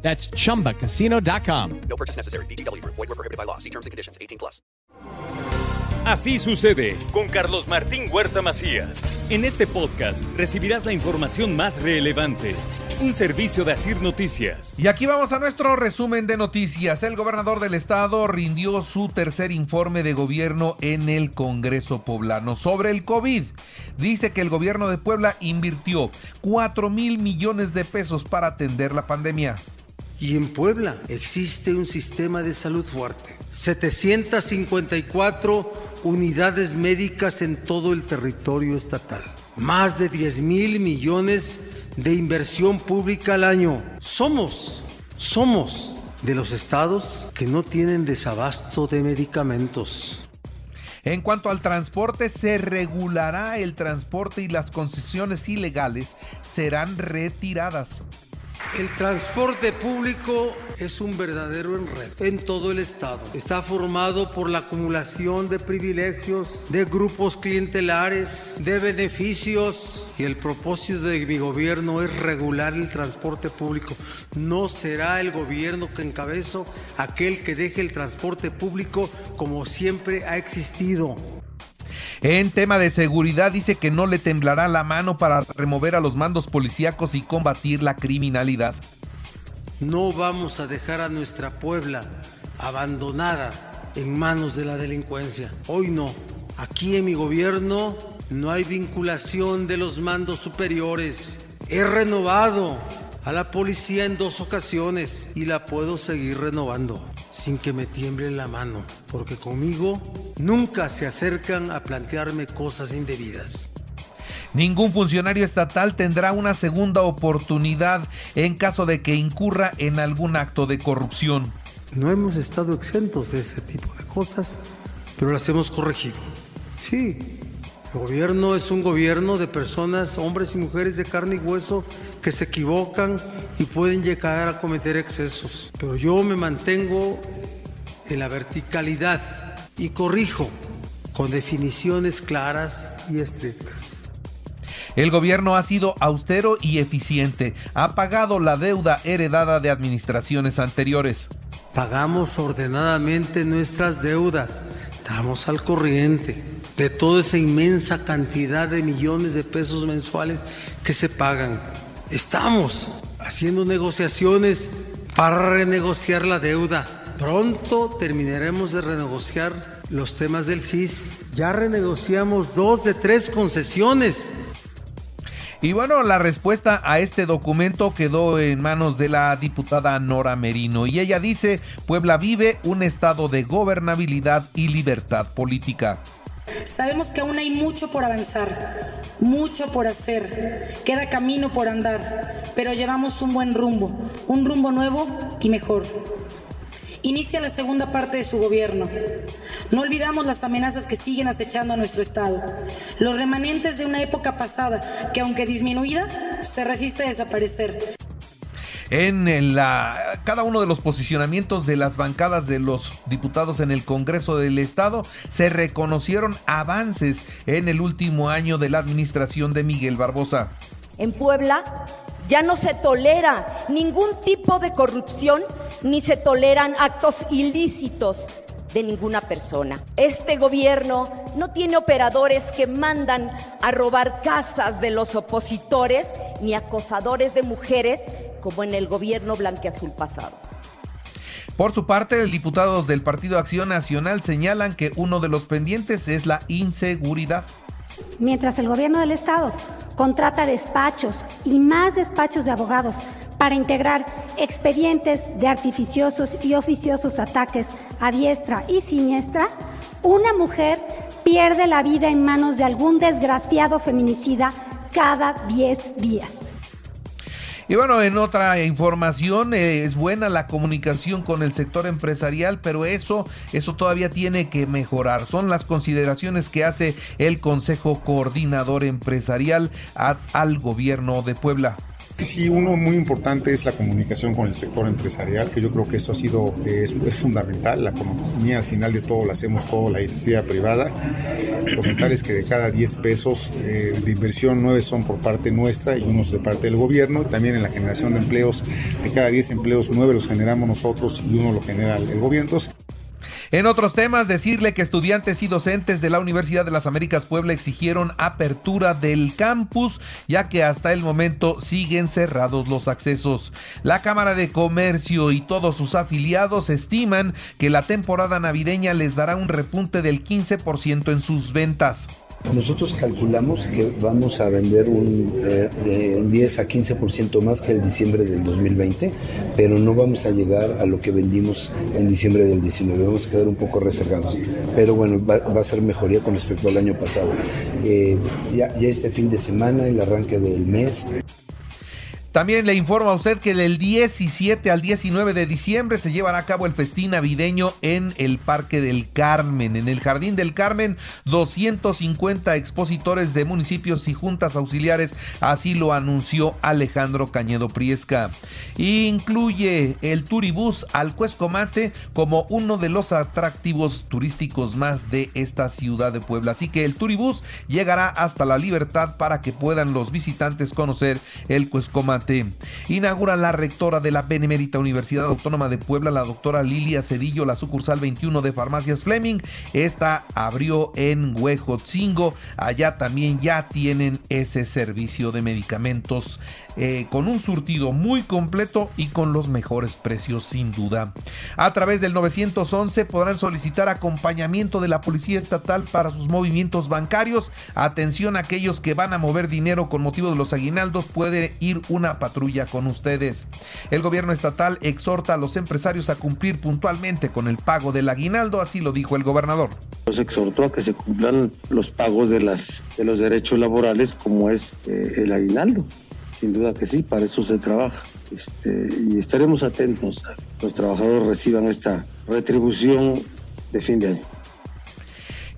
That's chumbacasino.com. No purchase necessary. BGW. Void were prohibited by law. See terms and conditions. 18 plus. Así sucede con Carlos Martín Huerta Macías. En este podcast recibirás la información más relevante. Un servicio de Asir Noticias. Y aquí vamos a nuestro resumen de noticias. El gobernador del estado rindió su tercer informe de gobierno en el Congreso poblano sobre el COVID. Dice que el gobierno de Puebla invirtió 4 mil millones de pesos para atender la pandemia. Y en Puebla existe un sistema de salud fuerte. 754 unidades médicas en todo el territorio estatal. Más de 10 mil millones de inversión pública al año. Somos, somos de los estados que no tienen desabasto de medicamentos. En cuanto al transporte, se regulará el transporte y las concesiones ilegales serán retiradas. El transporte público es un verdadero enredo en todo el estado. Está formado por la acumulación de privilegios, de grupos clientelares, de beneficios. Y el propósito de mi gobierno es regular el transporte público. No será el gobierno que encabezo aquel que deje el transporte público como siempre ha existido. En tema de seguridad dice que no le temblará la mano para remover a los mandos policíacos y combatir la criminalidad. No vamos a dejar a nuestra Puebla abandonada en manos de la delincuencia. Hoy no. Aquí en mi gobierno no hay vinculación de los mandos superiores. He renovado a la policía en dos ocasiones y la puedo seguir renovando sin que me tiemble la mano, porque conmigo nunca se acercan a plantearme cosas indebidas. Ningún funcionario estatal tendrá una segunda oportunidad en caso de que incurra en algún acto de corrupción. No hemos estado exentos de ese tipo de cosas, pero las hemos corregido. Sí, el gobierno es un gobierno de personas, hombres y mujeres de carne y hueso que se equivocan y pueden llegar a cometer excesos. Pero yo me mantengo en la verticalidad y corrijo con definiciones claras y estrictas. El gobierno ha sido austero y eficiente. Ha pagado la deuda heredada de administraciones anteriores. Pagamos ordenadamente nuestras deudas. Estamos al corriente de toda esa inmensa cantidad de millones de pesos mensuales que se pagan. Estamos haciendo negociaciones para renegociar la deuda. Pronto terminaremos de renegociar los temas del FIS. Ya renegociamos dos de tres concesiones. Y bueno, la respuesta a este documento quedó en manos de la diputada Nora Merino y ella dice, Puebla vive un estado de gobernabilidad y libertad política. Sabemos que aún hay mucho por avanzar, mucho por hacer, queda camino por andar, pero llevamos un buen rumbo, un rumbo nuevo y mejor. Inicia la segunda parte de su gobierno. No olvidamos las amenazas que siguen acechando a nuestro Estado, los remanentes de una época pasada que aunque disminuida, se resiste a desaparecer en cada uno de los posicionamientos de las bancadas de los diputados en el Congreso del Estado se reconocieron avances en el último año de la administración de Miguel Barbosa. En Puebla ya no se tolera ningún tipo de corrupción ni se toleran actos ilícitos de ninguna persona. Este gobierno no tiene operadores que mandan a robar casas de los opositores ni acosadores de mujeres como en el gobierno blanqueazul pasado. Por su parte, los diputados del Partido Acción Nacional señalan que uno de los pendientes es la inseguridad. Mientras el gobierno del Estado contrata despachos y más despachos de abogados para integrar expedientes de artificiosos y oficiosos ataques a diestra y siniestra, una mujer pierde la vida en manos de algún desgraciado feminicida cada 10 días. Y bueno, en otra información, eh, es buena la comunicación con el sector empresarial, pero eso, eso todavía tiene que mejorar. Son las consideraciones que hace el Consejo Coordinador Empresarial al gobierno de Puebla. Sí, uno muy importante es la comunicación con el sector empresarial, que yo creo que eso ha sido, es, fundamental. La economía al final de todo la hacemos todo la industria privada. Comentar es que de cada 10 pesos eh, de inversión, 9 son por parte nuestra y unos de parte del gobierno. También en la generación de empleos, de cada 10 empleos, 9 los generamos nosotros y uno lo genera el gobierno. En otros temas, decirle que estudiantes y docentes de la Universidad de las Américas Puebla exigieron apertura del campus, ya que hasta el momento siguen cerrados los accesos. La Cámara de Comercio y todos sus afiliados estiman que la temporada navideña les dará un repunte del 15% en sus ventas. Nosotros calculamos que vamos a vender un, eh, un 10 a 15% más que el diciembre del 2020, pero no vamos a llegar a lo que vendimos en diciembre del 19, vamos a quedar un poco reservados. Pero bueno, va, a ser mejoría con respecto al año pasado. Eh, ya, ya este fin de semana, el arranque del mes, también le informo a usted que del 17 al 19 de diciembre se llevará a cabo el festín navideño en el Parque del Carmen. En el Jardín del Carmen, 250 expositores de municipios y juntas auxiliares, así lo anunció Alejandro Cañedo Priesca. Incluye el Turibús al Cuescomate como uno de los atractivos turísticos más de esta ciudad de Puebla. Así que el Turibús llegará hasta la libertad para que puedan los visitantes conocer el Cuescomate Inaugura la rectora de la Benemérita Universidad Autónoma de Puebla, la doctora Lilia Cedillo, la sucursal 21 de Farmacias Fleming. Esta abrió en Huejotzingo. Allá también ya tienen ese servicio de medicamentos eh, con un surtido muy completo y con los mejores precios sin duda. A través del 911 podrán solicitar acompañamiento de la Policía Estatal para sus movimientos bancarios. Atención a aquellos que van a mover dinero con motivo de los aguinaldos. Puede ir una patrulla con ustedes. El gobierno estatal exhorta a los empresarios a cumplir puntualmente con el pago del aguinaldo, así lo dijo el gobernador. Los exhortó a que se cumplan los pagos de los derechos laborales como es eh, el aguinaldo. Sin duda que sí, para eso se trabaja. Este, y estaremos atentos a que los trabajadores reciban esta retribución de fin de año.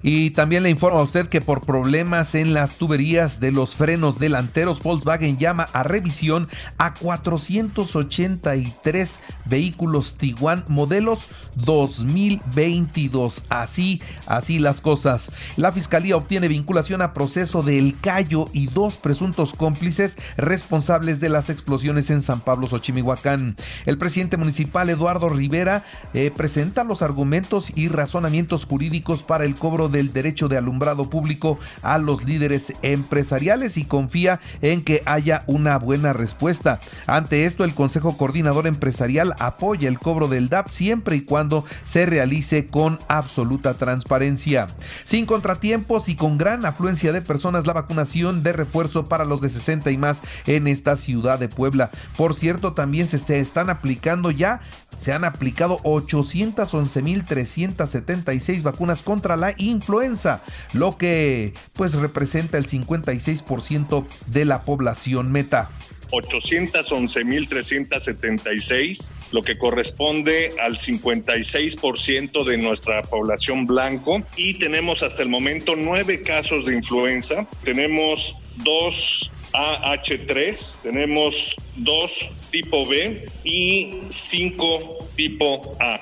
Y también le informo a usted que por problemas en las tuberías de los frenos delanteros, Volkswagen llama a revisión a 483 vehículos Tiguan modelos 2022. Así, así las cosas. La fiscalía obtiene vinculación a proceso de El Cayo y dos presuntos cómplices responsables de las explosiones en San Pablo, Xochimihuacán. El presidente municipal Eduardo Rivera eh, presenta los argumentos y razonamientos jurídicos para el cobro del derecho de alumbrado público a los líderes empresariales y confía en que haya una buena respuesta. Ante esto, el Consejo Coordinador Empresarial apoya el cobro del DAP siempre y cuando se realice con absoluta transparencia. Sin contratiempos y con gran afluencia de personas, la vacunación de refuerzo para los de 60 y más en esta ciudad de Puebla. Por cierto, también se están aplicando ya, se han aplicado 811.376 vacunas contra la influenza influenza, lo que pues representa el 56% de la población meta. 811.376, lo que corresponde al 56% de nuestra población blanco. Y tenemos hasta el momento nueve casos de influenza. Tenemos dos AH3, tenemos dos tipo B y cinco tipo A.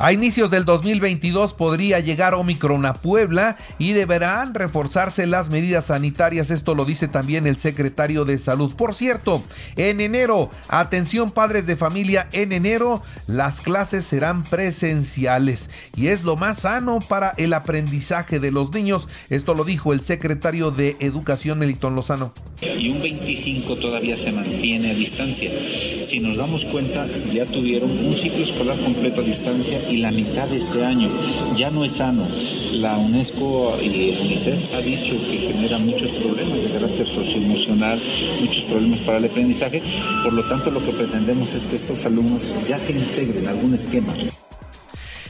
A inicios del 2022 podría llegar Omicron a Puebla y deberán reforzarse las medidas sanitarias. Esto lo dice también el secretario de Salud. Por cierto, en enero, atención padres de familia, en enero las clases serán presenciales y es lo más sano para el aprendizaje de los niños. Esto lo dijo el secretario de Educación Melitón Lozano. Y un 25 todavía se mantiene a distancia. Si nos damos cuenta, ya tuvieron un ciclo escolar completo a distancia y la mitad de este año. Ya no es sano. La UNESCO y el UNICEF ha dicho que genera muchos problemas de carácter socioemocional, muchos problemas para el aprendizaje. Por lo tanto, lo que pretendemos es que estos alumnos ya se integren en algún esquema.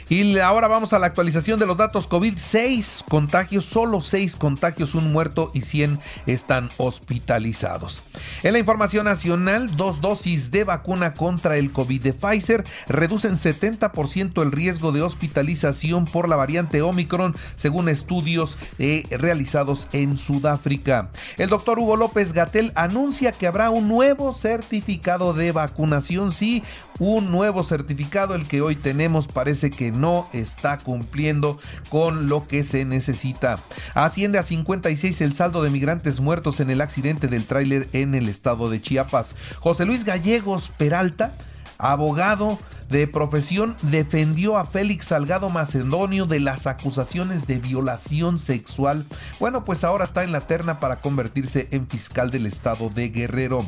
Y ahora vamos a la actualización de los datos COVID. 6 contagios, solo 6 contagios, un muerto y 100 están hospitalizados. En la información nacional, dos dosis de vacuna contra el COVID de Pfizer reducen 70% el riesgo de hospitalización por la variante Omicron, según estudios eh, realizados en Sudáfrica. El doctor Hugo López Gatel anuncia que habrá un nuevo certificado de vacunación. Sí, un nuevo certificado, el que hoy tenemos parece que no está cumpliendo con lo que se necesita. Asciende a 56 el saldo de migrantes muertos en el accidente del tráiler en el estado de Chiapas. José Luis Gallegos Peralta abogado de profesión, defendió a Félix Salgado Macedonio de las acusaciones de violación sexual. Bueno, pues ahora está en la terna para convertirse en fiscal del estado de Guerrero.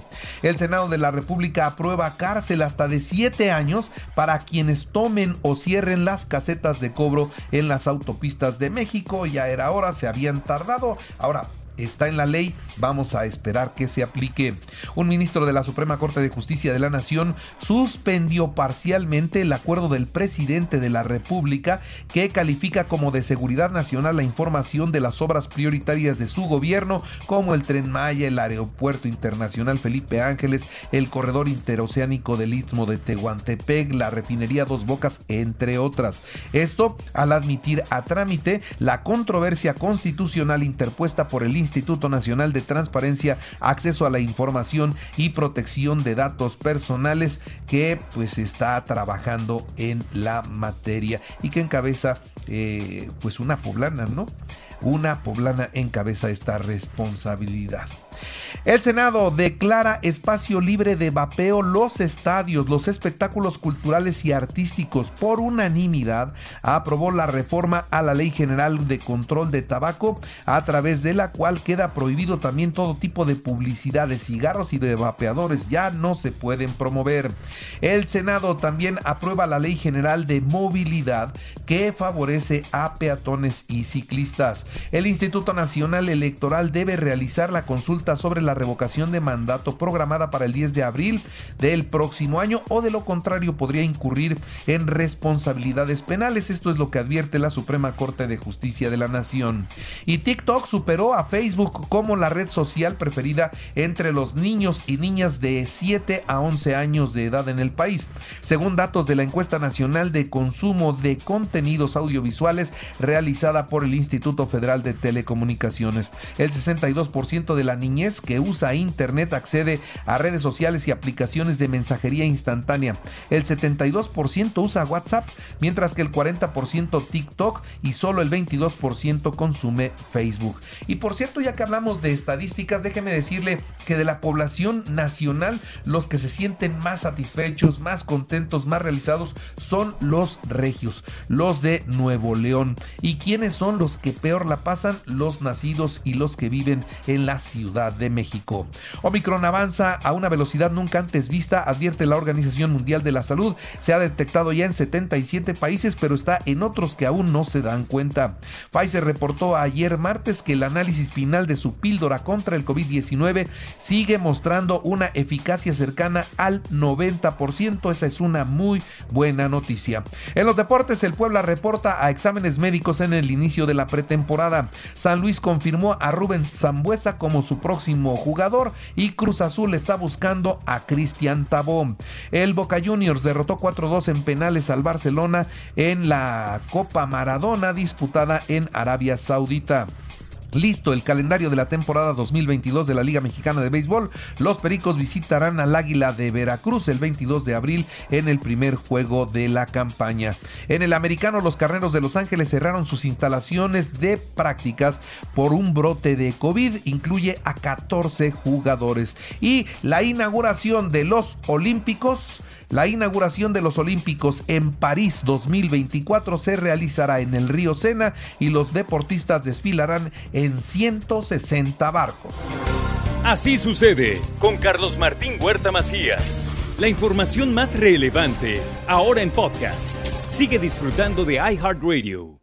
El Senado de la República aprueba cárcel hasta de 7 años para quienes tomen o cierren las casetas de cobro en las autopistas de México. Ya era hora, se habían tardado. Ahora, está en la ley, vamos a esperar que se aplique. Un ministro de la Suprema Corte de Justicia de la Nación suspendió parcialmente el acuerdo del presidente de la República que califica como de seguridad nacional la información de las obras prioritarias de su gobierno como el tren Maya, el aeropuerto internacional Felipe Ángeles, el corredor interoceánico del Istmo de Tehuantepec, la refinería Dos Bocas, entre otras. Esto al admitir a trámite la controversia constitucional interpuesta por el Instituto Nacional de Transparencia, Acceso a la Información y Protección de Datos Personales que pues está trabajando en la materia y que encabeza eh, pues una poblana, ¿no? Una poblana encabeza esta responsabilidad. El Senado declara espacio libre de vapeo los estadios, los espectáculos culturales y artísticos. Por unanimidad aprobó la reforma a la Ley General de Control de Tabaco, a través de la cual queda prohibido también todo tipo de publicidad de cigarros y de vapeadores. Ya no se pueden promover. El Senado también aprueba la Ley General de Movilidad que favorece a peatones y ciclistas. El Instituto Nacional Electoral debe realizar la consulta sobre la revocación de mandato programada para el 10 de abril del próximo año o de lo contrario podría incurrir en responsabilidades penales. Esto es lo que advierte la Suprema Corte de Justicia de la Nación. Y TikTok superó a Facebook como la red social preferida entre los niños y niñas de 7 a 11 años de edad en el país. Según datos de la encuesta nacional de consumo de contenidos audiovisuales realizada por el Instituto Federal de Telecomunicaciones, el 62% de la niñez que usa Internet accede a redes sociales y aplicaciones de mensajería instantánea. El 72% usa WhatsApp, mientras que el 40% TikTok y solo el 22% consume Facebook. Y por cierto, ya que hablamos de estadísticas, déjeme decirle que de la población nacional, los que se sienten más satisfechos, más contentos, más realizados son los regios, los de Nuevo León. ¿Y quiénes son los que peor la pasan? Los nacidos y los que viven en la Ciudad de México. Omicron avanza a una velocidad nunca antes vista, advierte la Organización Mundial de la Salud. Se ha detectado ya en 77 países, pero está en otros que aún no se dan cuenta. Pfizer reportó ayer martes que el análisis final de su píldora contra el COVID-19 sigue mostrando una eficacia cercana al 90%. Esa es una muy buena noticia. En los deportes, el Puebla reporta a exámenes médicos en el inicio de la pretemporada. San Luis confirmó a Rubén Zambuesa como su próximo jugador y Cruz Azul está buscando a Cristian Tabón. El Boca Juniors derrotó 4-2 en penales al Barcelona en la Copa Maradona disputada en Arabia Saudita. Listo el calendario de la temporada 2022 de la Liga Mexicana de Béisbol. Los Pericos visitarán al Águila de Veracruz el 22 de abril en el primer juego de la campaña. En el americano, los Carneros de Los Ángeles cerraron sus instalaciones de prácticas por un brote de COVID. Incluye a 14 jugadores. Y la inauguración de los Olímpicos la inauguración de los Olímpicos en París 2024 se realizará en el río Sena y los deportistas desfilarán en 160 barcos. Así sucede con Carlos Martín Huerta Macías. La información más relevante ahora en podcast. Sigue disfrutando de iHeartRadio.